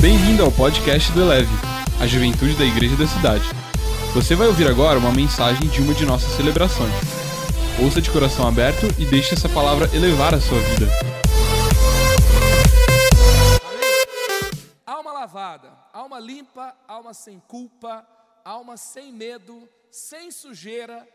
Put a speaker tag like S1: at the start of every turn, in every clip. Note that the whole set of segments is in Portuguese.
S1: Bem-vindo ao podcast do Eleve, a juventude da igreja da cidade. Você vai ouvir agora uma mensagem de uma de nossas celebrações. Ouça de coração aberto e deixe essa palavra elevar a sua vida.
S2: Alma lavada, alma limpa, alma sem culpa, alma sem medo, sem sujeira.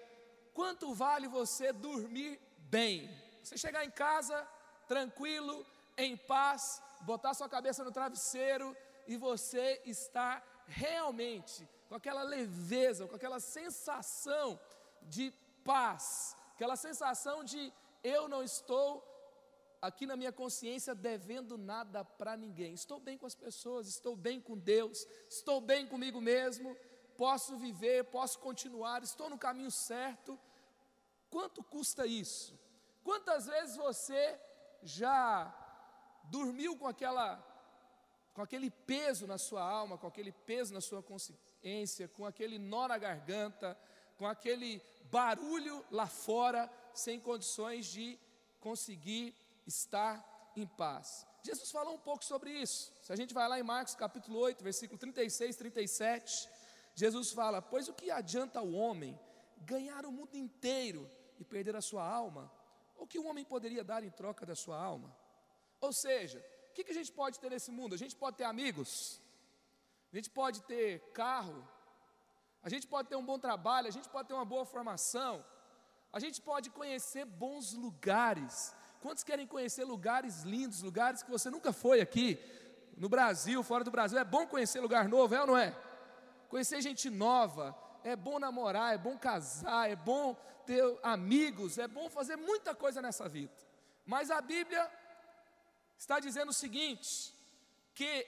S2: Quanto vale você dormir bem? Você chegar em casa tranquilo, em paz, botar sua cabeça no travesseiro e você está realmente com aquela leveza, com aquela sensação de paz, aquela sensação de eu não estou aqui na minha consciência devendo nada para ninguém. Estou bem com as pessoas, estou bem com Deus, estou bem comigo mesmo, posso viver, posso continuar, estou no caminho certo. Quanto custa isso? Quantas vezes você já dormiu com aquela com aquele peso na sua alma, com aquele peso na sua consciência, com aquele nó na garganta, com aquele barulho lá fora, sem condições de conseguir estar em paz. Jesus falou um pouco sobre isso. Se a gente vai lá em Marcos capítulo 8, versículo 36, 37, Jesus fala: Pois o que adianta o homem ganhar o mundo inteiro e perder a sua alma? O que o homem poderia dar em troca da sua alma? Ou seja, o que, que a gente pode ter nesse mundo? A gente pode ter amigos, a gente pode ter carro, a gente pode ter um bom trabalho, a gente pode ter uma boa formação, a gente pode conhecer bons lugares. Quantos querem conhecer lugares lindos, lugares que você nunca foi aqui, no Brasil, fora do Brasil? É bom conhecer lugar novo, é ou não é? Conhecer gente nova, é bom namorar, é bom casar, é bom ter amigos, é bom fazer muita coisa nessa vida. Mas a Bíblia está dizendo o seguinte: que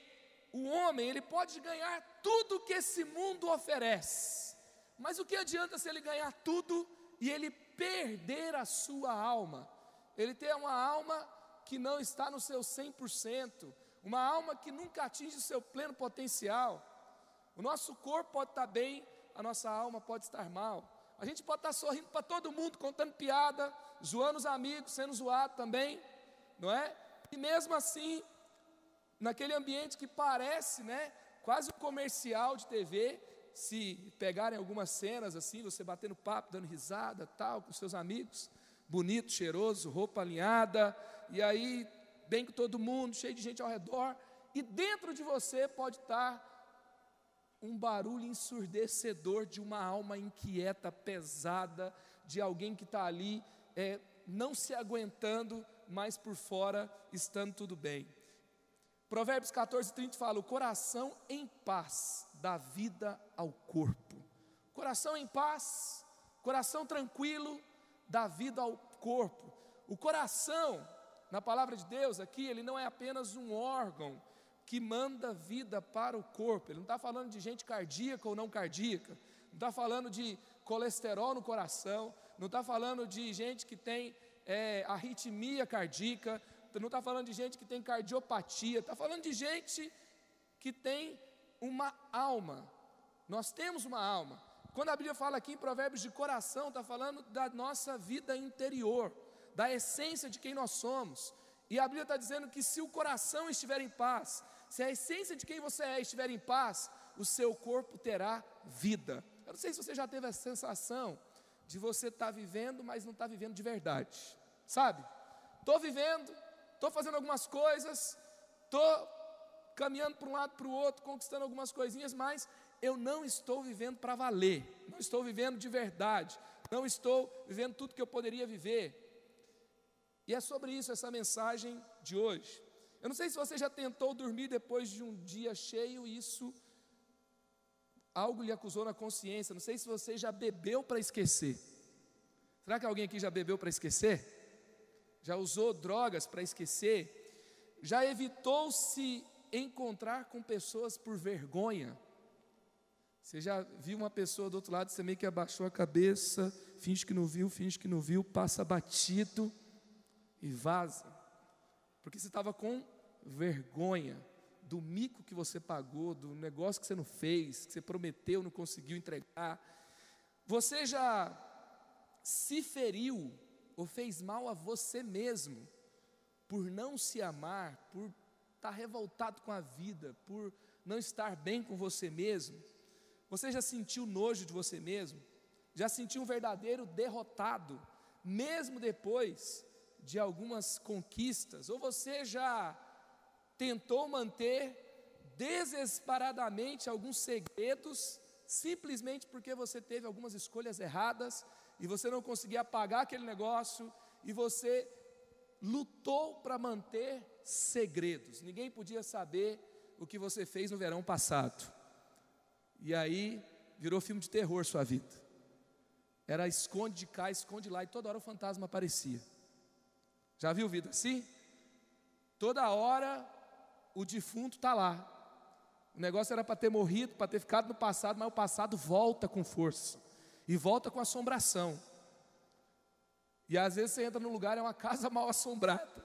S2: o homem ele pode ganhar tudo que esse mundo oferece, mas o que adianta se ele ganhar tudo e ele perder a sua alma? Ele tem uma alma que não está no seu 100%, uma alma que nunca atinge o seu pleno potencial. O nosso corpo pode estar bem, a nossa alma pode estar mal. A gente pode estar sorrindo para todo mundo, contando piada, zoando os amigos, sendo zoado também, não é? E mesmo assim, naquele ambiente que parece, né, quase um comercial de TV, se pegarem algumas cenas assim, você batendo papo, dando risada, tal, com seus amigos, bonito, cheiroso, roupa alinhada, e aí bem com todo mundo, cheio de gente ao redor, e dentro de você pode estar um barulho ensurdecedor de uma alma inquieta, pesada, de alguém que está ali é, não se aguentando, mas por fora estando tudo bem. Provérbios 14, 30 fala: O coração em paz dá vida ao corpo. Coração em paz, coração tranquilo, dá vida ao corpo. O coração, na palavra de Deus aqui, ele não é apenas um órgão que manda vida para o corpo. Ele não está falando de gente cardíaca ou não cardíaca, não está falando de colesterol no coração, não está falando de gente que tem é, arritmia cardíaca, não está falando de gente que tem cardiopatia, está falando de gente que tem uma alma. Nós temos uma alma. Quando a Bíblia fala aqui em Provérbios de coração, está falando da nossa vida interior, da essência de quem nós somos. E a Bíblia está dizendo que se o coração estiver em paz, se a essência de quem você é estiver em paz, o seu corpo terá vida. Eu não sei se você já teve a sensação de você estar tá vivendo, mas não está vivendo de verdade, sabe? Estou vivendo, estou fazendo algumas coisas, estou caminhando para um lado para o outro, conquistando algumas coisinhas, mas eu não estou vivendo para valer, não estou vivendo de verdade, não estou vivendo tudo que eu poderia viver. E é sobre isso essa mensagem de hoje. Eu não sei se você já tentou dormir depois de um dia cheio e isso algo lhe acusou na consciência. Não sei se você já bebeu para esquecer. Será que alguém aqui já bebeu para esquecer? Já usou drogas para esquecer? Já evitou se encontrar com pessoas por vergonha? Você já viu uma pessoa do outro lado, você meio que abaixou a cabeça, finge que não viu, finge que não viu, passa batido e vaza porque você estava com vergonha do mico que você pagou, do negócio que você não fez, que você prometeu, não conseguiu entregar. Você já se feriu ou fez mal a você mesmo por não se amar, por está revoltado com a vida, por não estar bem com você mesmo, você já sentiu nojo de você mesmo? Já sentiu um verdadeiro derrotado, mesmo depois de algumas conquistas? Ou você já tentou manter desesperadamente alguns segredos, simplesmente porque você teve algumas escolhas erradas e você não conseguia pagar aquele negócio e você lutou para manter segredos. Ninguém podia saber o que você fez no verão passado. E aí virou filme de terror sua vida. Era esconde de cá, esconde lá, e toda hora o fantasma aparecia. Já viu vida assim? Toda hora o defunto está lá. O negócio era para ter morrido, para ter ficado no passado, mas o passado volta com força e volta com assombração. E às vezes você entra num lugar, é uma casa mal assombrada,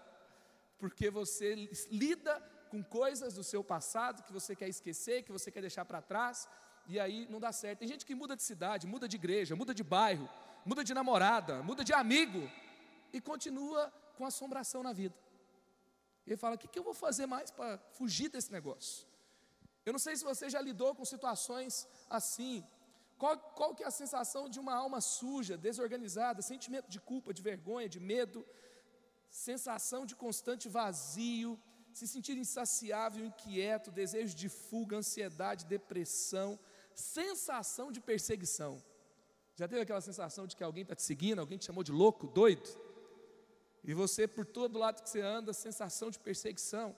S2: porque você lida com coisas do seu passado que você quer esquecer, que você quer deixar para trás, e aí não dá certo. Tem gente que muda de cidade, muda de igreja, muda de bairro, muda de namorada, muda de amigo, e continua com assombração na vida. E ele fala: o que, que eu vou fazer mais para fugir desse negócio? Eu não sei se você já lidou com situações assim. Qual, qual que é a sensação de uma alma suja, desorganizada, sentimento de culpa, de vergonha, de medo, sensação de constante vazio, se sentir insaciável, inquieto, desejo de fuga, ansiedade, depressão, sensação de perseguição. Já teve aquela sensação de que alguém está te seguindo, alguém te chamou de louco, doido? E você, por todo lado que você anda, sensação de perseguição.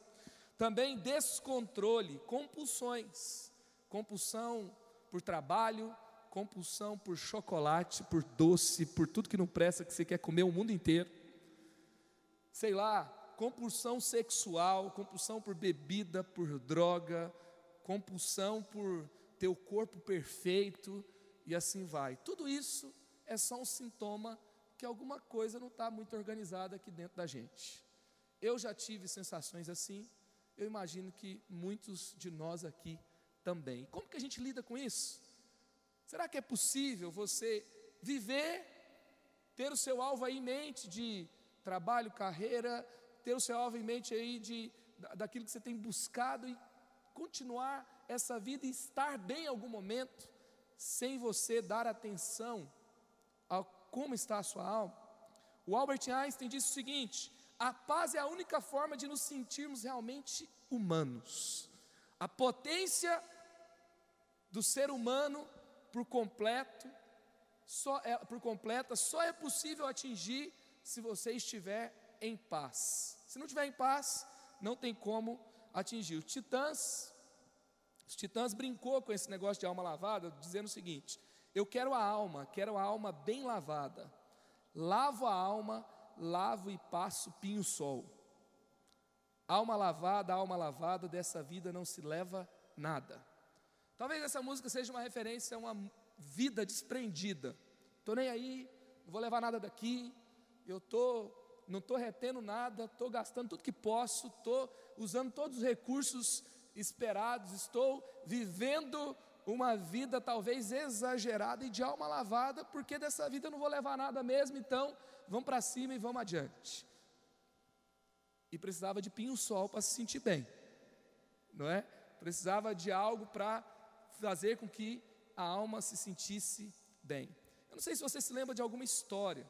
S2: Também descontrole, compulsões. Compulsão por trabalho, compulsão por chocolate, por doce, por tudo que não presta, que você quer comer o mundo inteiro. Sei lá, compulsão sexual, compulsão por bebida, por droga, compulsão por ter o corpo perfeito e assim vai. Tudo isso é só um sintoma que alguma coisa não está muito organizada aqui dentro da gente. Eu já tive sensações assim, eu imagino que muitos de nós aqui também. Como que a gente lida com isso? Será que é possível você viver, ter o seu alvo aí em mente de trabalho, carreira, ter o seu alvo em mente aí de, daquilo que você tem buscado e continuar essa vida e estar bem em algum momento, sem você dar atenção a como está a sua alma. O Albert Einstein disse o seguinte: a paz é a única forma de nos sentirmos realmente humanos. A potência do ser humano por completo, só é, por completa, só é possível atingir se você estiver em paz. Se não estiver em paz, não tem como atingir. Os titãs, os titãs brincou com esse negócio de alma lavada, dizendo o seguinte: eu quero a alma, quero a alma bem lavada. Lavo a alma, lavo e passo pinho-sol. Alma lavada, alma lavada, dessa vida não se leva nada. Talvez essa música seja uma referência a uma vida desprendida. Estou nem aí, não vou levar nada daqui, eu estou não estou retendo nada, estou gastando tudo que posso, estou usando todos os recursos esperados, estou vivendo uma vida talvez exagerada e de alma lavada, porque dessa vida eu não vou levar nada mesmo, então vamos para cima e vamos adiante. E precisava de pinho-sol para se sentir bem, não é? Precisava de algo para fazer com que a alma se sentisse bem. Eu não sei se você se lembra de alguma história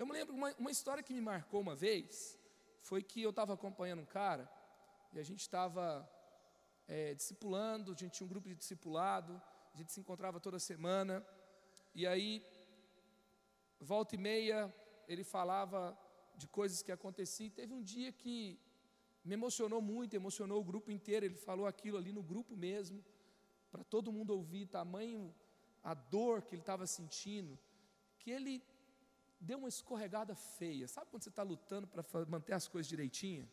S2: eu me lembro uma, uma história que me marcou uma vez, foi que eu estava acompanhando um cara, e a gente estava é, discipulando, a gente tinha um grupo de discipulado, a gente se encontrava toda semana, e aí, volta e meia, ele falava de coisas que aconteciam, e teve um dia que me emocionou muito, emocionou o grupo inteiro, ele falou aquilo ali no grupo mesmo, para todo mundo ouvir, tamanho a dor que ele estava sentindo, que ele deu uma escorregada feia. Sabe quando você está lutando para manter as coisas direitinho?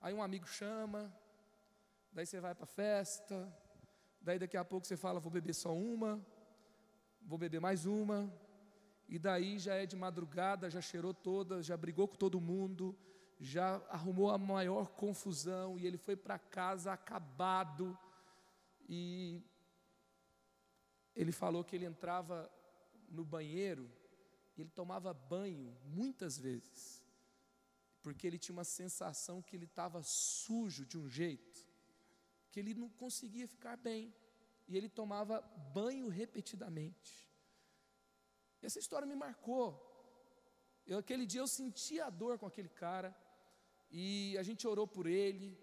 S2: Aí um amigo chama, daí você vai para a festa, daí daqui a pouco você fala, vou beber só uma, vou beber mais uma, e daí já é de madrugada, já cheirou toda, já brigou com todo mundo, já arrumou a maior confusão, e ele foi para casa acabado, e ele falou que ele entrava no banheiro, ele tomava banho muitas vezes. porque ele tinha uma sensação que ele estava sujo de um jeito, que ele não conseguia ficar bem, e ele tomava banho repetidamente. Essa história me marcou. Eu, aquele dia eu senti a dor com aquele cara, e a gente orou por ele,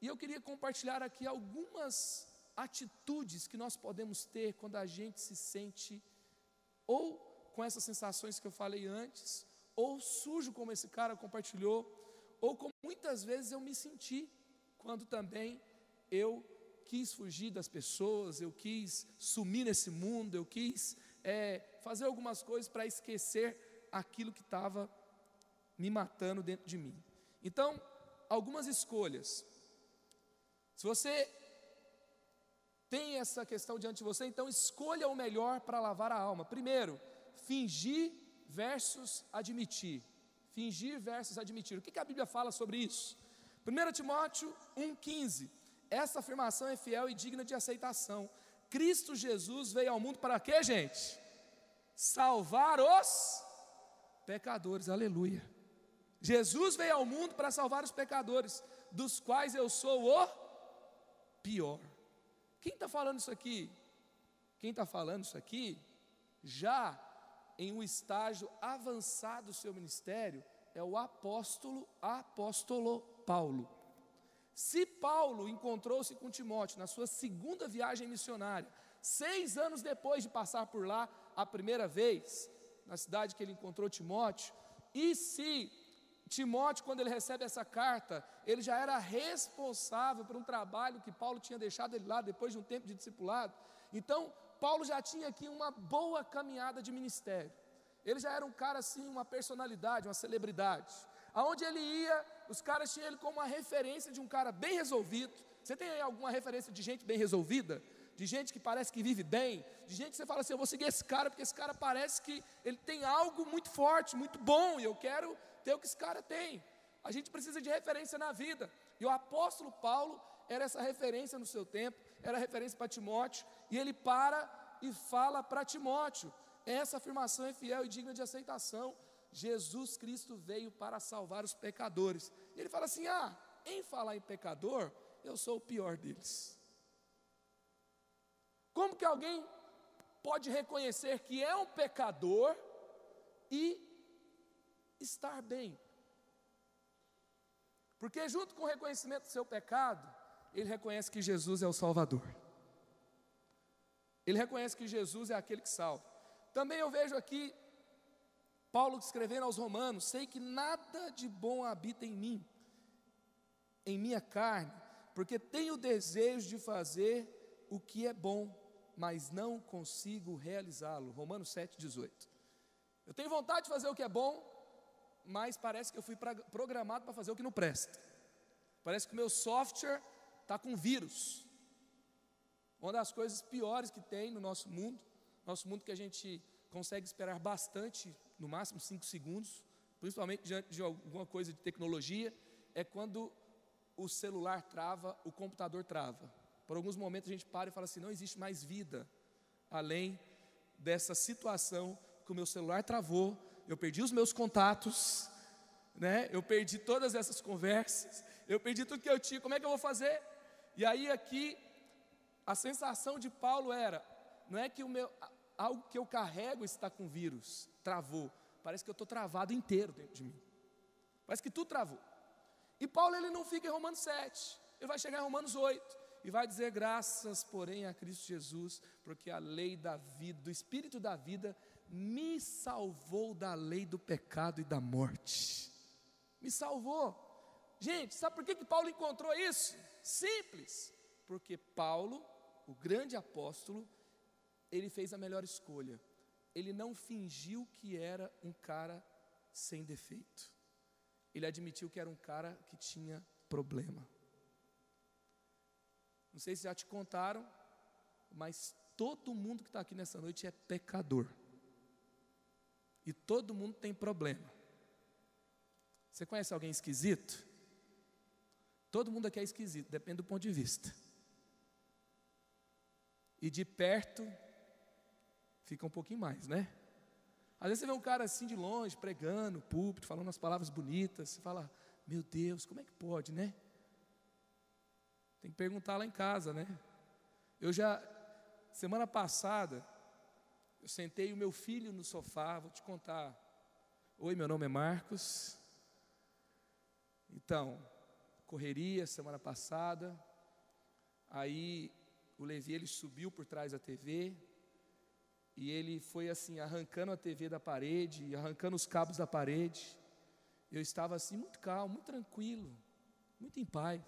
S2: e eu queria compartilhar aqui algumas atitudes que nós podemos ter quando a gente se sente ou com essas sensações que eu falei antes, ou sujo como esse cara compartilhou, ou como muitas vezes eu me senti quando também eu quis fugir das pessoas, eu quis sumir nesse mundo, eu quis é, fazer algumas coisas para esquecer aquilo que estava me matando dentro de mim. Então, algumas escolhas. Se você tem essa questão diante de você, então escolha o melhor para lavar a alma. Primeiro, fingir versus admitir. Fingir versus admitir. O que, que a Bíblia fala sobre isso? 1 Timóteo 1,15. Essa afirmação é fiel e digna de aceitação. Cristo Jesus veio ao mundo para quê, gente? Salvar os pecadores. Aleluia. Jesus veio ao mundo para salvar os pecadores, dos quais eu sou o pior. Quem está falando isso aqui? Quem está falando isso aqui, já em um estágio avançado do seu ministério, é o apóstolo, apóstolo Paulo. Se Paulo encontrou-se com Timóteo na sua segunda viagem missionária, seis anos depois de passar por lá a primeira vez, na cidade que ele encontrou Timóteo, e se Timóteo, quando ele recebe essa carta, ele já era responsável por um trabalho que Paulo tinha deixado ele lá depois de um tempo de discipulado. Então, Paulo já tinha aqui uma boa caminhada de ministério. Ele já era um cara assim, uma personalidade, uma celebridade. Aonde ele ia, os caras tinham ele como uma referência de um cara bem resolvido. Você tem aí alguma referência de gente bem resolvida? De gente que parece que vive bem? De gente que você fala assim, eu vou seguir esse cara porque esse cara parece que ele tem algo muito forte, muito bom, e eu quero ter o que esse cara tem. A gente precisa de referência na vida. E o apóstolo Paulo era essa referência no seu tempo, era referência para Timóteo, e ele para e fala para Timóteo. Essa afirmação é fiel e digna de aceitação. Jesus Cristo veio para salvar os pecadores. E ele fala assim: Ah, em falar em pecador, eu sou o pior deles. Como que alguém pode reconhecer que é um pecador e estar bem. Porque, junto com o reconhecimento do seu pecado, ele reconhece que Jesus é o Salvador. Ele reconhece que Jesus é aquele que salva. Também eu vejo aqui Paulo escrevendo aos Romanos: Sei que nada de bom habita em mim, em minha carne, porque tenho desejo de fazer o que é bom, mas não consigo realizá-lo. Romanos 7,18. Eu tenho vontade de fazer o que é bom, mas parece que eu fui programado para fazer o que não presta. Parece que o meu software está com vírus. Uma das coisas piores que tem no nosso mundo, nosso mundo que a gente consegue esperar bastante, no máximo cinco segundos, principalmente diante de alguma coisa de tecnologia, é quando o celular trava, o computador trava. Por alguns momentos a gente para e fala assim: não existe mais vida além dessa situação que o meu celular travou eu perdi os meus contatos, né? Eu perdi todas essas conversas, eu perdi tudo que eu tinha. Como é que eu vou fazer? E aí aqui a sensação de Paulo era, não é que o meu algo que eu carrego está com vírus, travou. Parece que eu estou travado inteiro dentro de mim. Parece que tudo travou. E Paulo ele não fica em Romanos 7, ele vai chegar em Romanos 8 e vai dizer graças, porém, a Cristo Jesus, porque a lei da vida, do espírito da vida me salvou da lei do pecado e da morte. Me salvou. Gente, sabe por que, que Paulo encontrou isso? Simples. Porque Paulo, o grande apóstolo, ele fez a melhor escolha. Ele não fingiu que era um cara sem defeito. Ele admitiu que era um cara que tinha problema. Não sei se já te contaram, mas todo mundo que está aqui nessa noite é pecador. E todo mundo tem problema. Você conhece alguém esquisito? Todo mundo aqui é esquisito, depende do ponto de vista. E de perto fica um pouquinho mais, né? Às vezes você vê um cara assim de longe, pregando, púlpito, falando umas palavras bonitas, você fala, meu Deus, como é que pode, né? Tem que perguntar lá em casa, né? Eu já, semana passada, eu sentei o meu filho no sofá, vou te contar. Oi, meu nome é Marcos. Então, correria semana passada. Aí o Levi ele subiu por trás da TV e ele foi assim arrancando a TV da parede, arrancando os cabos da parede. Eu estava assim muito calmo, muito tranquilo, muito em paz.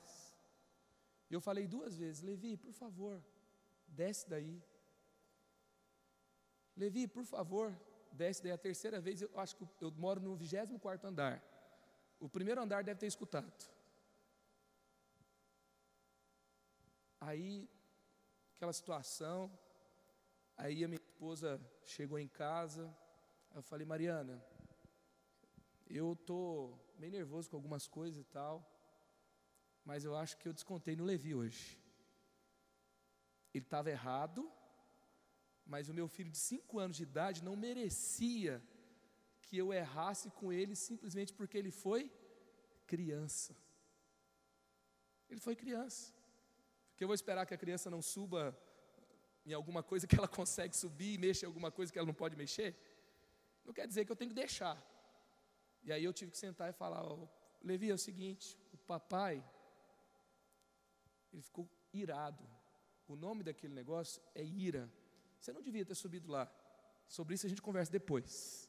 S2: Eu falei duas vezes: Levi, por favor, desce daí. Levi, por favor, desce daí. A terceira vez, eu acho que eu moro no 24 andar. O primeiro andar deve ter escutado. Aí, aquela situação, aí a minha esposa chegou em casa, eu falei, Mariana, eu estou meio nervoso com algumas coisas e tal, mas eu acho que eu descontei no Levi hoje. Ele estava errado, mas o meu filho de cinco anos de idade não merecia que eu errasse com ele simplesmente porque ele foi criança. Ele foi criança. Porque eu vou esperar que a criança não suba em alguma coisa que ela consegue subir e mexa em alguma coisa que ela não pode mexer? Não quer dizer que eu tenho que deixar. E aí eu tive que sentar e falar, oh, Levi, é o seguinte, o papai, ele ficou irado. O nome daquele negócio é ira. Você não devia ter subido lá. Sobre isso a gente conversa depois.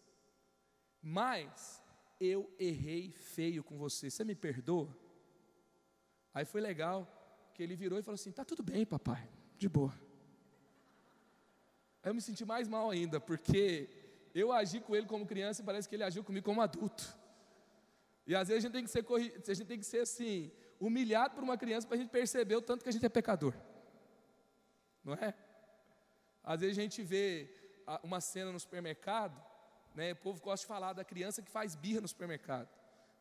S2: Mas eu errei feio com você. Você me perdoa? Aí foi legal que ele virou e falou assim: "Tá tudo bem, papai. De boa". Aí eu me senti mais mal ainda, porque eu agi com ele como criança e parece que ele agiu comigo como adulto. E às vezes a gente tem que ser, a gente tem que ser assim, humilhado por uma criança para a gente perceber o tanto que a gente é pecador. Não é? Às vezes a gente vê uma cena no supermercado, né, o povo gosta de falar da criança que faz birra no supermercado.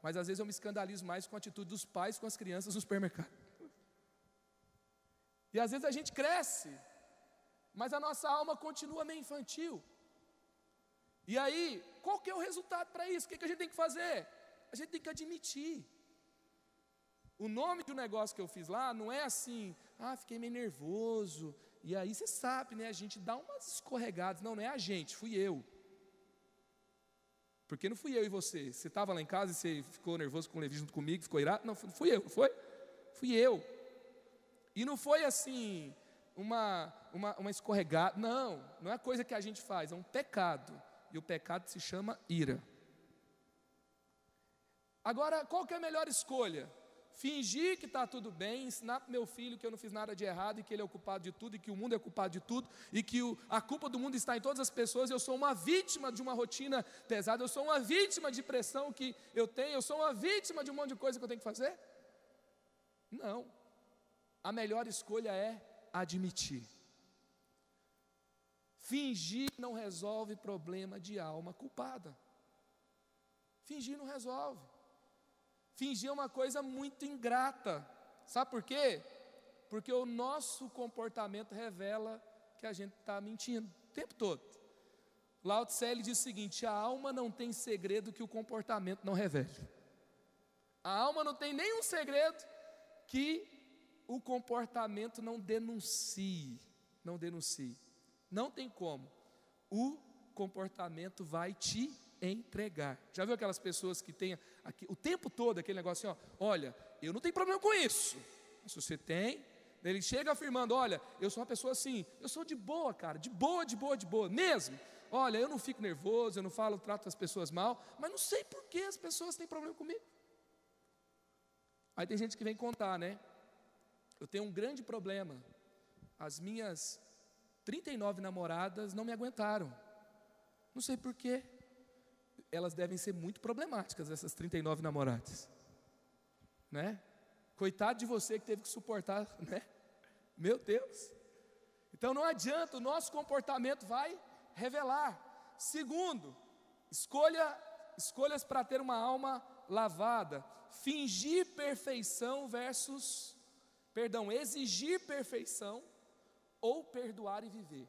S2: Mas às vezes eu me escandalizo mais com a atitude dos pais com as crianças no supermercado. E às vezes a gente cresce, mas a nossa alma continua meio infantil. E aí, qual que é o resultado para isso? O que, que a gente tem que fazer? A gente tem que admitir. O nome do negócio que eu fiz lá não é assim, ah, fiquei meio nervoso, e aí você sabe, né? A gente dá umas escorregadas. Não, não é a gente, fui eu. Porque não fui eu e você. Você estava lá em casa e você ficou nervoso com o Levi junto comigo, ficou irado? Não, fui eu, foi? Fui eu. E não foi assim, uma, uma, uma escorregada. Não, não é coisa que a gente faz, é um pecado. E o pecado se chama ira. Agora, qual que é a melhor escolha? Fingir que está tudo bem, ensinar para meu filho que eu não fiz nada de errado e que ele é o culpado de tudo e que o mundo é culpado de tudo e que o, a culpa do mundo está em todas as pessoas. Eu sou uma vítima de uma rotina pesada, eu sou uma vítima de pressão que eu tenho, eu sou uma vítima de um monte de coisa que eu tenho que fazer. Não. A melhor escolha é admitir. Fingir não resolve problema de alma culpada. Fingir não resolve. Fingir é uma coisa muito ingrata. Sabe por quê? Porque o nosso comportamento revela que a gente está mentindo o tempo todo. Lao Tse diz o seguinte: a alma não tem segredo que o comportamento não revele. A alma não tem nenhum segredo que o comportamento não denuncie. Não denuncie. Não tem como. O comportamento vai te entregar. Já viu aquelas pessoas que têm aqui, o tempo todo aquele negócio assim, ó, olha, eu não tenho problema com isso. Se você tem, ele chega afirmando, olha, eu sou uma pessoa assim, eu sou de boa, cara, de boa, de boa, de boa, mesmo. Olha, eu não fico nervoso, eu não falo, trato as pessoas mal, mas não sei por que as pessoas têm problema comigo. Aí tem gente que vem contar, né? Eu tenho um grande problema. As minhas 39 namoradas não me aguentaram. Não sei por quê elas devem ser muito problemáticas, essas 39 namoradas. Né? Coitado de você que teve que suportar, né? Meu Deus. Então não adianta, o nosso comportamento vai revelar. Segundo, escolha escolhas para ter uma alma lavada. Fingir perfeição versus, perdão, exigir perfeição ou perdoar e viver.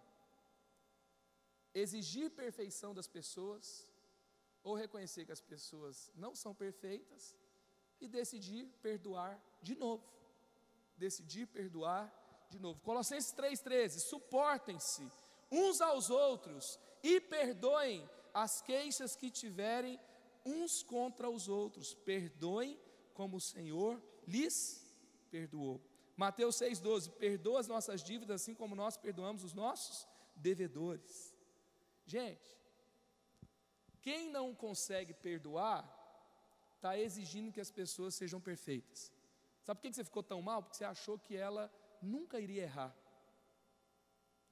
S2: exigir perfeição das pessoas, ou reconhecer que as pessoas não são perfeitas e decidir perdoar de novo. Decidir perdoar de novo. Colossenses 3,13: suportem-se uns aos outros e perdoem as queixas que tiverem uns contra os outros. Perdoem como o Senhor lhes perdoou. Mateus 6,12: perdoa as nossas dívidas, assim como nós perdoamos os nossos devedores. Gente, quem não consegue perdoar, está exigindo que as pessoas sejam perfeitas. Sabe por que você ficou tão mal? Porque você achou que ela nunca iria errar.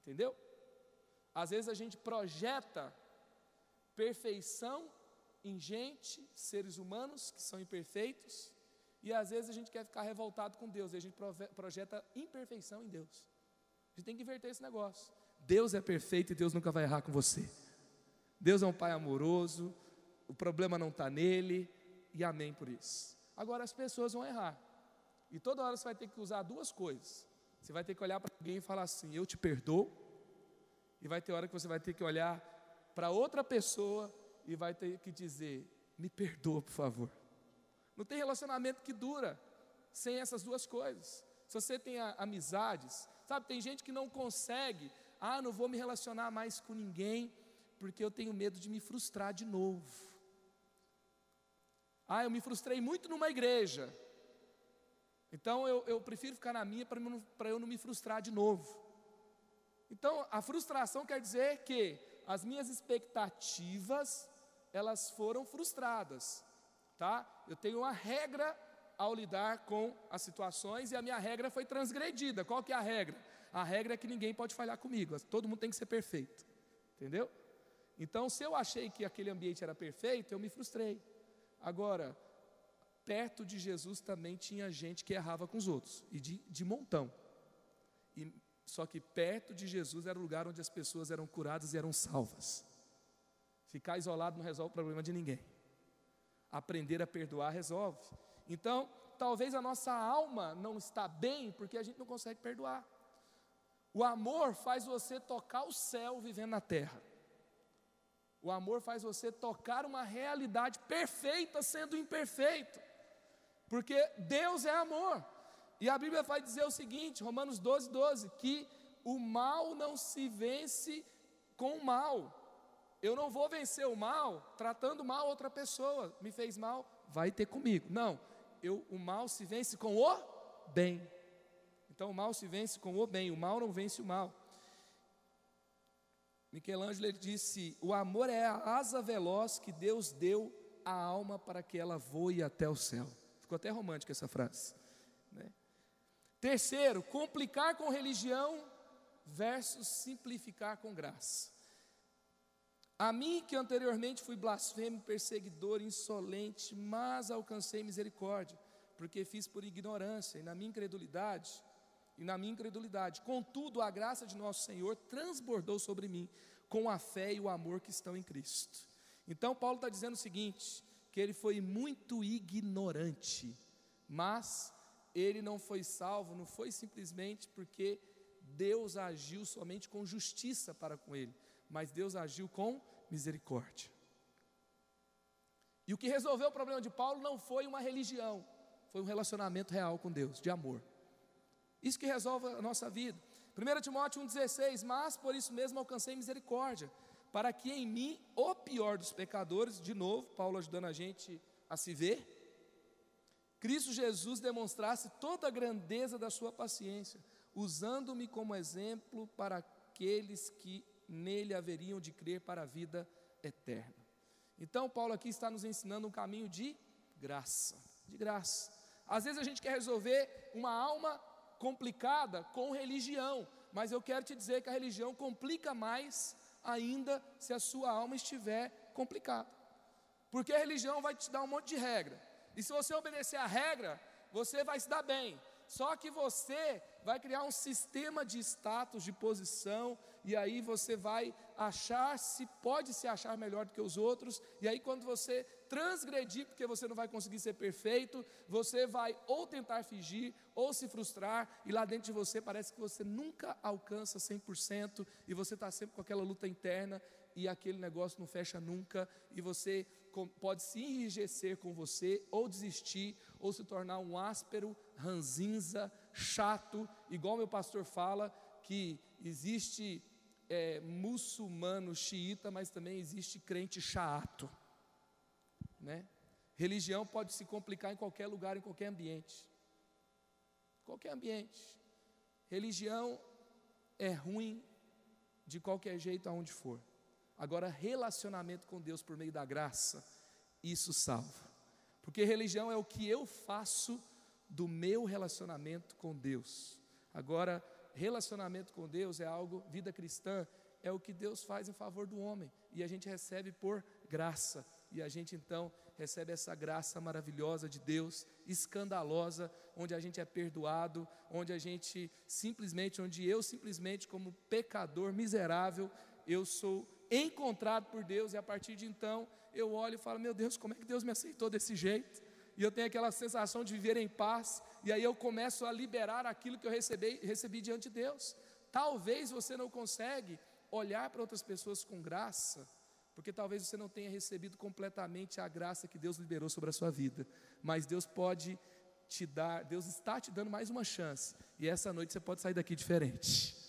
S2: Entendeu? Às vezes a gente projeta perfeição em gente, seres humanos que são imperfeitos, e às vezes a gente quer ficar revoltado com Deus, e a gente projeta imperfeição em Deus. A gente tem que inverter esse negócio. Deus é perfeito e Deus nunca vai errar com você. Deus é um Pai amoroso, o problema não está nele, e amém por isso. Agora as pessoas vão errar, e toda hora você vai ter que usar duas coisas. Você vai ter que olhar para alguém e falar assim: Eu te perdoo, e vai ter hora que você vai ter que olhar para outra pessoa e vai ter que dizer: Me perdoa, por favor. Não tem relacionamento que dura sem essas duas coisas. Se você tem amizades, sabe, tem gente que não consegue, ah, não vou me relacionar mais com ninguém, porque eu tenho medo de me frustrar de novo. Ah, eu me frustrei muito numa igreja, então eu, eu prefiro ficar na minha para eu não me frustrar de novo. Então a frustração quer dizer que as minhas expectativas elas foram frustradas, tá? Eu tenho uma regra ao lidar com as situações e a minha regra foi transgredida. Qual que é a regra? A regra é que ninguém pode falhar comigo, todo mundo tem que ser perfeito. Entendeu? Então, se eu achei que aquele ambiente era perfeito, eu me frustrei. Agora, perto de Jesus também tinha gente que errava com os outros, e de, de montão. E, só que perto de Jesus era o lugar onde as pessoas eram curadas e eram salvas. Ficar isolado não resolve o problema de ninguém. Aprender a perdoar resolve. Então, talvez a nossa alma não está bem porque a gente não consegue perdoar. O amor faz você tocar o céu vivendo na terra. O amor faz você tocar uma realidade perfeita sendo imperfeito. Porque Deus é amor. E a Bíblia vai dizer o seguinte, Romanos 12, 12, que o mal não se vence com o mal. Eu não vou vencer o mal tratando mal outra pessoa. Me fez mal, vai ter comigo. Não, eu, o mal se vence com o bem. Então o mal se vence com o bem, o mal não vence o mal. Michelangelo disse: O amor é a asa veloz que Deus deu à alma para que ela voe até o céu. Ficou até romântica essa frase. Né? Terceiro, complicar com religião versus simplificar com graça. A mim, que anteriormente fui blasfemo, perseguidor, insolente, mas alcancei misericórdia, porque fiz por ignorância e na minha incredulidade, e na minha incredulidade. Contudo, a graça de nosso Senhor transbordou sobre mim com a fé e o amor que estão em Cristo. Então, Paulo está dizendo o seguinte: que ele foi muito ignorante, mas ele não foi salvo, não foi simplesmente porque Deus agiu somente com justiça para com ele, mas Deus agiu com misericórdia. E o que resolveu o problema de Paulo não foi uma religião, foi um relacionamento real com Deus, de amor. Isso que resolve a nossa vida. 1 Timóteo 1,16: Mas por isso mesmo alcancei misericórdia para que em mim, o pior dos pecadores, de novo, Paulo ajudando a gente a se ver, Cristo Jesus demonstrasse toda a grandeza da sua paciência, usando-me como exemplo para aqueles que nele haveriam de crer para a vida eterna. Então, Paulo aqui está nos ensinando um caminho de graça, de graça. Às vezes a gente quer resolver uma alma complicada com religião, mas eu quero te dizer que a religião complica mais ainda se a sua alma estiver complicada. Porque a religião vai te dar um monte de regra. E se você obedecer a regra, você vai se dar bem. Só que você vai criar um sistema de status, de posição, e aí você vai achar se pode se achar melhor do que os outros, e aí quando você transgredir, porque você não vai conseguir ser perfeito, você vai ou tentar fingir, ou se frustrar, e lá dentro de você parece que você nunca alcança 100%, e você está sempre com aquela luta interna, e aquele negócio não fecha nunca, e você pode se enrijecer com você, ou desistir, ou se tornar um áspero, ranzinza, chato, igual meu pastor fala, que existe é, muçulmano xiita, mas também existe crente chato. Né? Religião pode se complicar em qualquer lugar, em qualquer ambiente. Qualquer ambiente. Religião é ruim de qualquer jeito aonde for. Agora, relacionamento com Deus por meio da graça, isso salva. Porque religião é o que eu faço do meu relacionamento com Deus. Agora, relacionamento com Deus é algo, vida cristã, é o que Deus faz em favor do homem, e a gente recebe por graça, e a gente então recebe essa graça maravilhosa de Deus, escandalosa, onde a gente é perdoado, onde a gente simplesmente, onde eu simplesmente, como pecador miserável, eu sou encontrado por Deus, e a partir de então eu olho e falo: Meu Deus, como é que Deus me aceitou desse jeito? E eu tenho aquela sensação de viver em paz, e aí eu começo a liberar aquilo que eu recebi, recebi diante de Deus. Talvez você não consegue olhar para outras pessoas com graça, porque talvez você não tenha recebido completamente a graça que Deus liberou sobre a sua vida, mas Deus pode te dar, Deus está te dando mais uma chance, e essa noite você pode sair daqui diferente.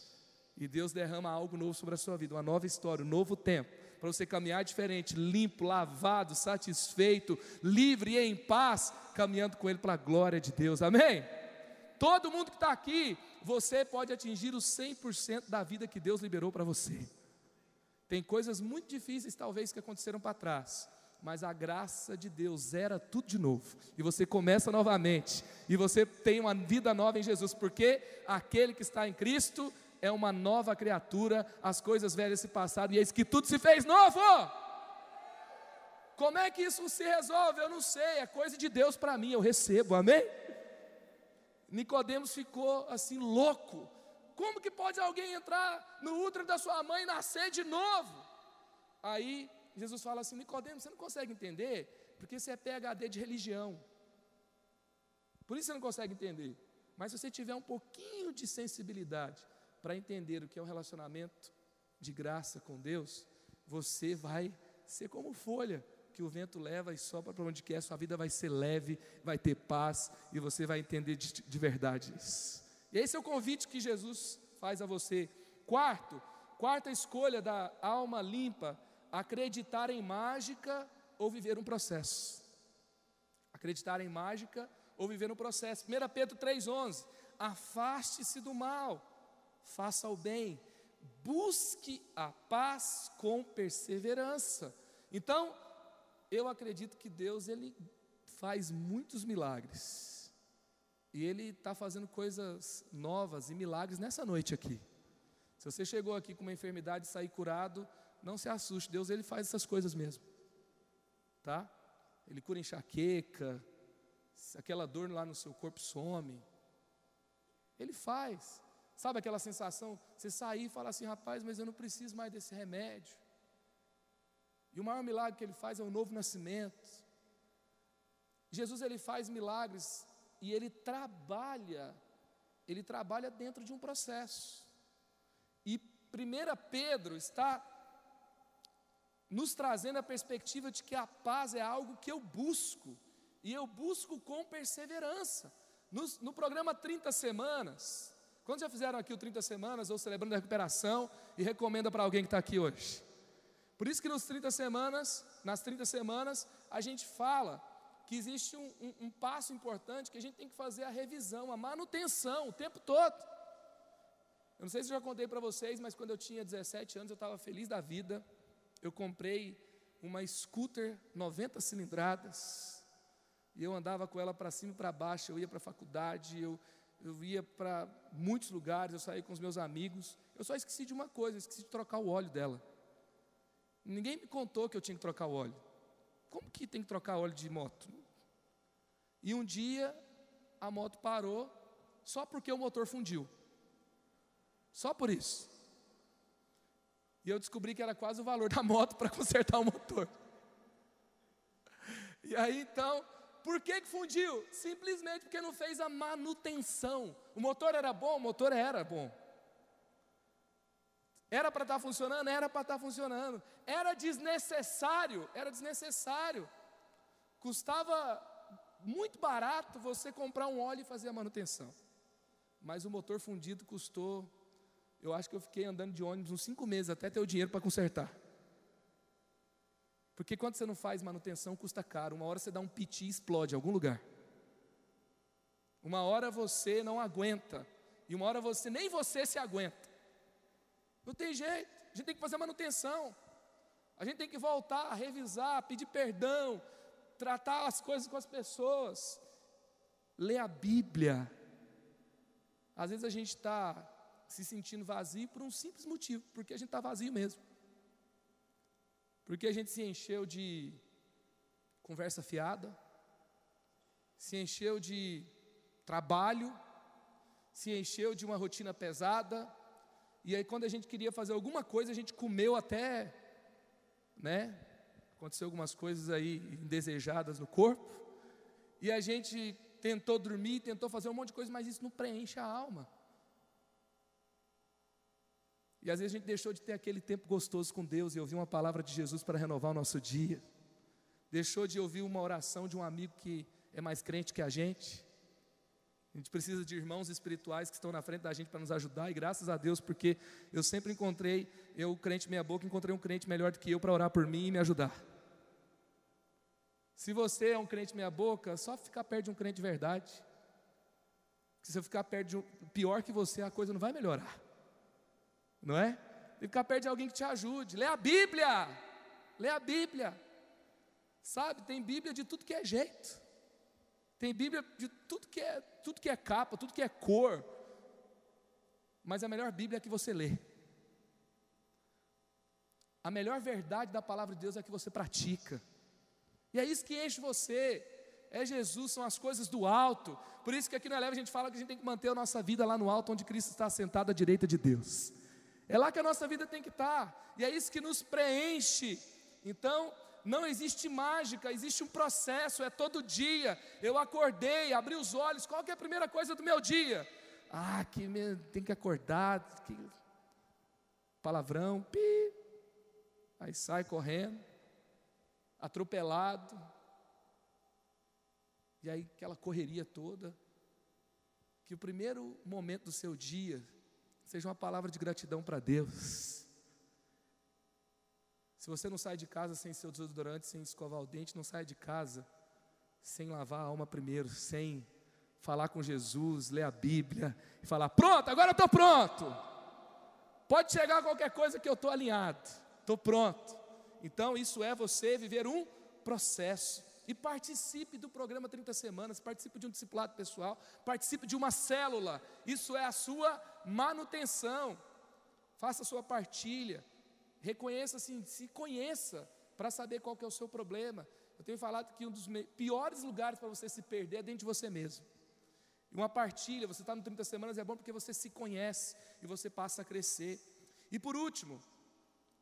S2: E Deus derrama algo novo sobre a sua vida, uma nova história, um novo tempo, para você caminhar diferente, limpo, lavado, satisfeito, livre e em paz, caminhando com Ele para a glória de Deus, amém? Todo mundo que está aqui, você pode atingir os 100% da vida que Deus liberou para você. Tem coisas muito difíceis, talvez, que aconteceram para trás, mas a graça de Deus era tudo de novo, e você começa novamente, e você tem uma vida nova em Jesus, porque aquele que está em Cristo é uma nova criatura, as coisas velhas se passaram e eis que tudo se fez novo. Como é que isso se resolve? Eu não sei, é coisa de Deus para mim, eu recebo, amém? Nicodemos ficou assim louco. Como que pode alguém entrar no útero da sua mãe e nascer de novo? Aí Jesus fala assim: Nicodemos, você não consegue entender, porque você é PhD de religião. Por isso você não consegue entender. Mas se você tiver um pouquinho de sensibilidade, para entender o que é um relacionamento de graça com Deus, você vai ser como folha que o vento leva e sopra para onde quer, sua vida vai ser leve, vai ter paz e você vai entender de, de verdade isso. E esse é o convite que Jesus faz a você. Quarto, quarta escolha da alma limpa, acreditar em mágica ou viver um processo. Acreditar em mágica ou viver um processo. 1 Pedro 3,11: Afaste-se do mal faça o bem, busque a paz com perseverança. Então, eu acredito que Deus ele faz muitos milagres. E Ele está fazendo coisas novas e milagres nessa noite aqui. Se você chegou aqui com uma enfermidade e sair curado, não se assuste, Deus ele faz essas coisas mesmo. Tá? Ele cura enxaqueca, aquela dor lá no seu corpo some. Ele faz. Sabe aquela sensação? Você sair e falar assim, rapaz, mas eu não preciso mais desse remédio. E o maior milagre que ele faz é o novo nascimento. Jesus ele faz milagres e ele trabalha, ele trabalha dentro de um processo. E 1 Pedro está nos trazendo a perspectiva de que a paz é algo que eu busco, e eu busco com perseverança. No, no programa 30 Semanas, Quantos já fizeram aqui o 30 semanas ou celebrando a recuperação e recomenda para alguém que está aqui hoje? Por isso que nos 30 semanas, nas 30 semanas, a gente fala que existe um, um, um passo importante que a gente tem que fazer a revisão, a manutenção o tempo todo. Eu não sei se eu já contei para vocês, mas quando eu tinha 17 anos eu estava feliz da vida. Eu comprei uma scooter 90 cilindradas e eu andava com ela para cima e para baixo. Eu ia para a faculdade, eu eu ia para muitos lugares, eu saía com os meus amigos. Eu só esqueci de uma coisa, esqueci de trocar o óleo dela. Ninguém me contou que eu tinha que trocar o óleo. Como que tem que trocar óleo de moto? E um dia a moto parou só porque o motor fundiu. Só por isso. E eu descobri que era quase o valor da moto para consertar o motor. E aí então, por que, que fundiu? Simplesmente porque não fez a manutenção. O motor era bom, o motor era bom. Era para estar tá funcionando? Era para estar tá funcionando. Era desnecessário? Era desnecessário. Custava muito barato você comprar um óleo e fazer a manutenção. Mas o motor fundido custou, eu acho que eu fiquei andando de ônibus uns cinco meses até ter o dinheiro para consertar. Porque quando você não faz manutenção, custa caro. Uma hora você dá um piti e explode em algum lugar. Uma hora você não aguenta. E uma hora você, nem você se aguenta. Não tem jeito. A gente tem que fazer manutenção. A gente tem que voltar, revisar, pedir perdão, tratar as coisas com as pessoas, ler a Bíblia. Às vezes a gente está se sentindo vazio por um simples motivo, porque a gente está vazio mesmo. Porque a gente se encheu de conversa fiada, se encheu de trabalho, se encheu de uma rotina pesada, e aí quando a gente queria fazer alguma coisa, a gente comeu até, né, aconteceu algumas coisas aí indesejadas no corpo, e a gente tentou dormir, tentou fazer um monte de coisa, mas isso não preenche a alma. E às vezes a gente deixou de ter aquele tempo gostoso com Deus e ouvir uma palavra de Jesus para renovar o nosso dia. Deixou de ouvir uma oração de um amigo que é mais crente que a gente. A gente precisa de irmãos espirituais que estão na frente da gente para nos ajudar, e graças a Deus, porque eu sempre encontrei, eu, crente meia boca, encontrei um crente melhor do que eu para orar por mim e me ajudar. Se você é um crente meia boca, só ficar perto de um crente de verdade. Se você ficar perto de um pior que você, a coisa não vai melhorar. Não é? Que ficar perto de alguém que te ajude. Lê a Bíblia. Lê a Bíblia. Sabe, tem Bíblia de tudo que é jeito. Tem Bíblia de tudo que é, tudo que é capa, tudo que é cor. Mas a melhor Bíblia é a que você lê. A melhor verdade da palavra de Deus é a que você pratica. E é isso que enche você. É Jesus, são as coisas do alto. Por isso que aqui na Eleva a gente fala que a gente tem que manter a nossa vida lá no alto, onde Cristo está sentado à direita de Deus. É lá que a nossa vida tem que estar. E é isso que nos preenche. Então, não existe mágica, existe um processo, é todo dia. Eu acordei, abri os olhos, qual que é a primeira coisa do meu dia? Ah, que tem que acordar, que palavrão, pi. Aí sai correndo atropelado. E aí aquela correria toda. Que o primeiro momento do seu dia seja uma palavra de gratidão para Deus. Se você não sai de casa sem seu desodorante, sem escovar o dente, não sai de casa sem lavar a alma primeiro, sem falar com Jesus, ler a Bíblia e falar: Pronto, agora estou pronto. Pode chegar qualquer coisa que eu estou alinhado, estou pronto. Então, isso é você viver um processo. E participe do programa 30 Semanas, participe de um discipulado pessoal, participe de uma célula. Isso é a sua manutenção. Faça a sua partilha. Reconheça assim, se conheça para saber qual que é o seu problema. Eu tenho falado que um dos piores lugares para você se perder é dentro de você mesmo. E uma partilha, você está no 30 semanas, é bom porque você se conhece e você passa a crescer. E por último,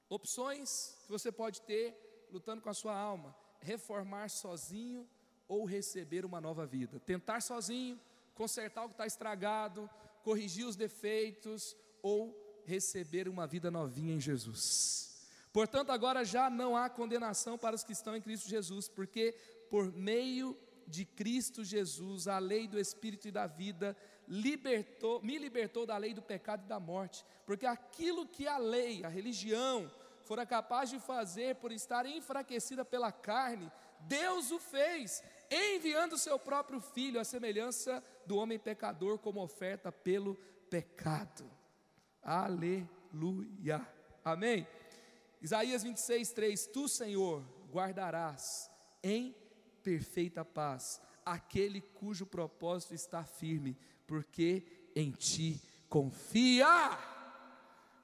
S2: Opções que você pode ter lutando com a sua alma: reformar sozinho ou receber uma nova vida. Tentar sozinho, consertar o que está estragado, corrigir os defeitos ou receber uma vida novinha em Jesus. Portanto, agora já não há condenação para os que estão em Cristo Jesus, porque por meio de Cristo Jesus, a lei do Espírito e da vida libertou, me libertou da lei do pecado e da morte, porque aquilo que a lei, a religião, fora capaz de fazer por estar enfraquecida pela carne, Deus o fez, enviando o seu próprio filho, à semelhança do homem pecador, como oferta pelo pecado. Aleluia. Amém? Isaías 26, 3: Tu, Senhor, guardarás em perfeita paz aquele cujo propósito está firme, porque em ti confia.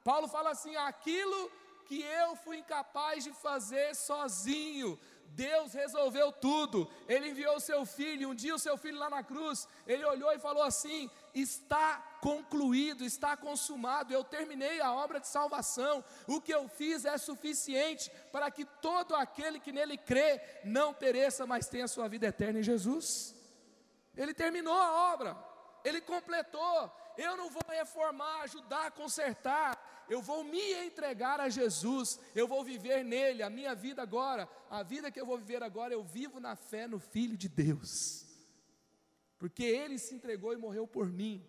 S2: Paulo fala assim: aquilo que eu fui incapaz de fazer sozinho, Deus resolveu tudo. Ele enviou o seu filho. Um dia, o seu filho lá na cruz, ele olhou e falou assim: Está concluído, está consumado. Eu terminei a obra de salvação. O que eu fiz é suficiente para que todo aquele que nele crê não pereça, mas tenha sua vida eterna em Jesus. Ele terminou a obra, ele completou. Eu não vou reformar, ajudar, consertar eu vou me entregar a Jesus, eu vou viver nele, a minha vida agora, a vida que eu vou viver agora, eu vivo na fé no Filho de Deus, porque ele se entregou e morreu por mim,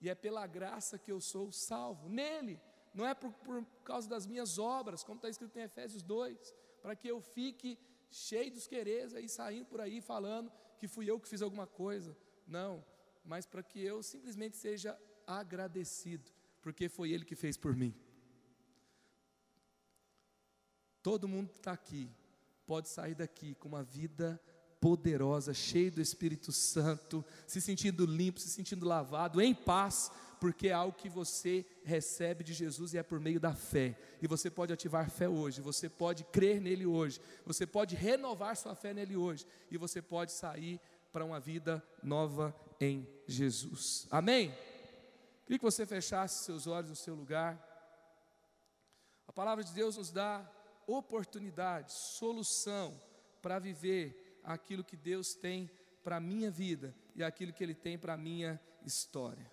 S2: e é pela graça que eu sou salvo, nele, não é por, por causa das minhas obras, como está escrito em Efésios 2, para que eu fique cheio dos quereres aí, saindo por aí falando que fui eu que fiz alguma coisa, não, mas para que eu simplesmente seja agradecido porque foi Ele que fez por mim. Todo mundo que está aqui pode sair daqui com uma vida poderosa, cheio do Espírito Santo, se sentindo limpo, se sentindo lavado, em paz, porque é algo que você recebe de Jesus e é por meio da fé. E você pode ativar fé hoje, você pode crer nele hoje, você pode renovar sua fé nele hoje, e você pode sair para uma vida nova em Jesus. Amém? Queria que você fechasse seus olhos no seu lugar. A palavra de Deus nos dá oportunidade, solução para viver aquilo que Deus tem para a minha vida e aquilo que Ele tem para a minha história.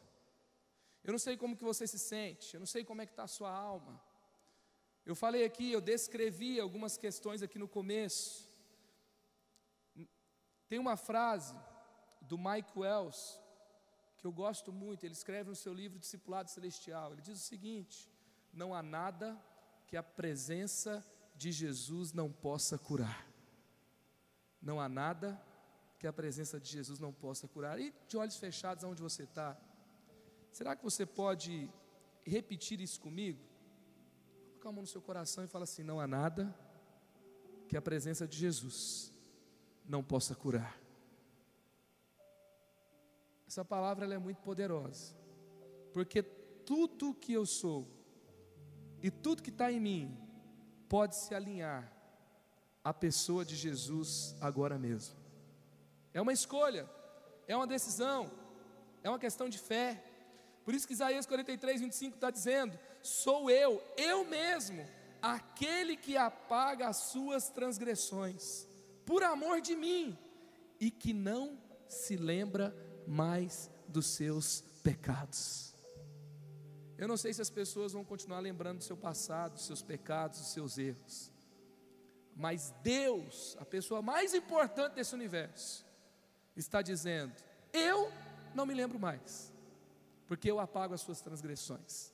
S2: Eu não sei como que você se sente, eu não sei como é que está a sua alma. Eu falei aqui, eu descrevi algumas questões aqui no começo. Tem uma frase do Mike Wells que eu gosto muito, ele escreve no seu livro Discipulado Celestial. Ele diz o seguinte: Não há nada que a presença de Jesus não possa curar. Não há nada que a presença de Jesus não possa curar. E de olhos fechados, aonde você está, será que você pode repetir isso comigo? Coloca a mão no seu coração e fala assim: Não há nada que a presença de Jesus não possa curar. Essa palavra é muito poderosa, porque tudo que eu sou e tudo que está em mim pode se alinhar à pessoa de Jesus agora mesmo. É uma escolha, é uma decisão, é uma questão de fé. Por isso que Isaías 43, 25 está dizendo: Sou eu, eu mesmo, aquele que apaga as suas transgressões, por amor de mim, e que não se lembra mais dos seus pecados. Eu não sei se as pessoas vão continuar lembrando do seu passado, dos seus pecados, dos seus erros. Mas Deus, a pessoa mais importante desse universo, está dizendo: Eu não me lembro mais, porque eu apago as suas transgressões.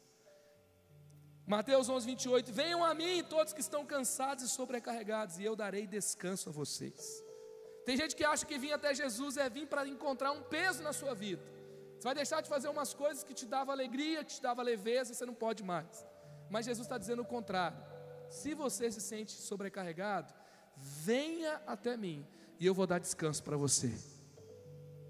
S2: Mateus 11, 28: Venham a mim todos que estão cansados e sobrecarregados, e eu darei descanso a vocês. Tem gente que acha que vir até Jesus é vir para encontrar um peso na sua vida. Você vai deixar de fazer umas coisas que te davam alegria, que te davam leveza, você não pode mais. Mas Jesus está dizendo o contrário. Se você se sente sobrecarregado, venha até mim e eu vou dar descanso para você.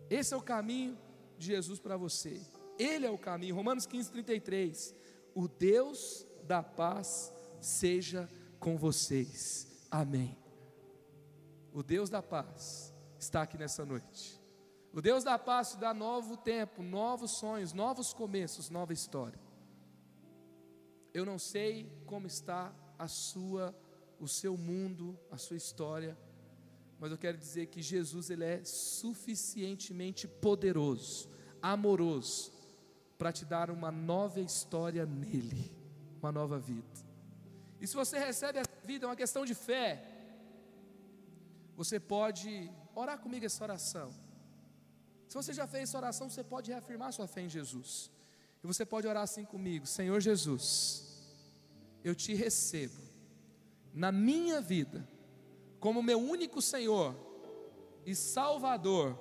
S2: Esse é o caminho de Jesus para você. Ele é o caminho. Romanos 15, 33. O Deus da paz seja com vocês. Amém. O Deus da paz está aqui nessa noite. O Deus da paz te dá novo tempo, novos sonhos, novos começos, nova história. Eu não sei como está a sua, o seu mundo, a sua história, mas eu quero dizer que Jesus ele é suficientemente poderoso, amoroso, para te dar uma nova história nele, uma nova vida. E se você recebe a vida, é uma questão de fé. Você pode orar comigo essa oração. Se você já fez essa oração, você pode reafirmar sua fé em Jesus. E você pode orar assim comigo: Senhor Jesus, eu te recebo na minha vida como meu único Senhor e Salvador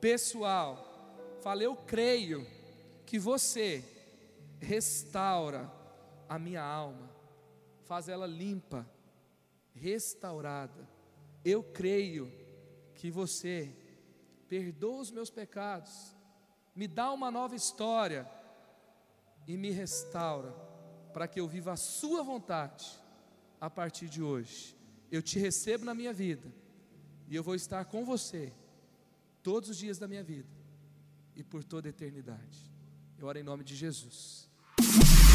S2: pessoal. Falei, eu creio que você restaura a minha alma, faz ela limpa, restaurada eu creio que você perdoa os meus pecados, me dá uma nova história e me restaura para que eu viva a Sua vontade a partir de hoje. eu te recebo na minha vida e eu vou estar com você todos os dias da minha vida e por toda a eternidade. Eu oro em nome de Jesus.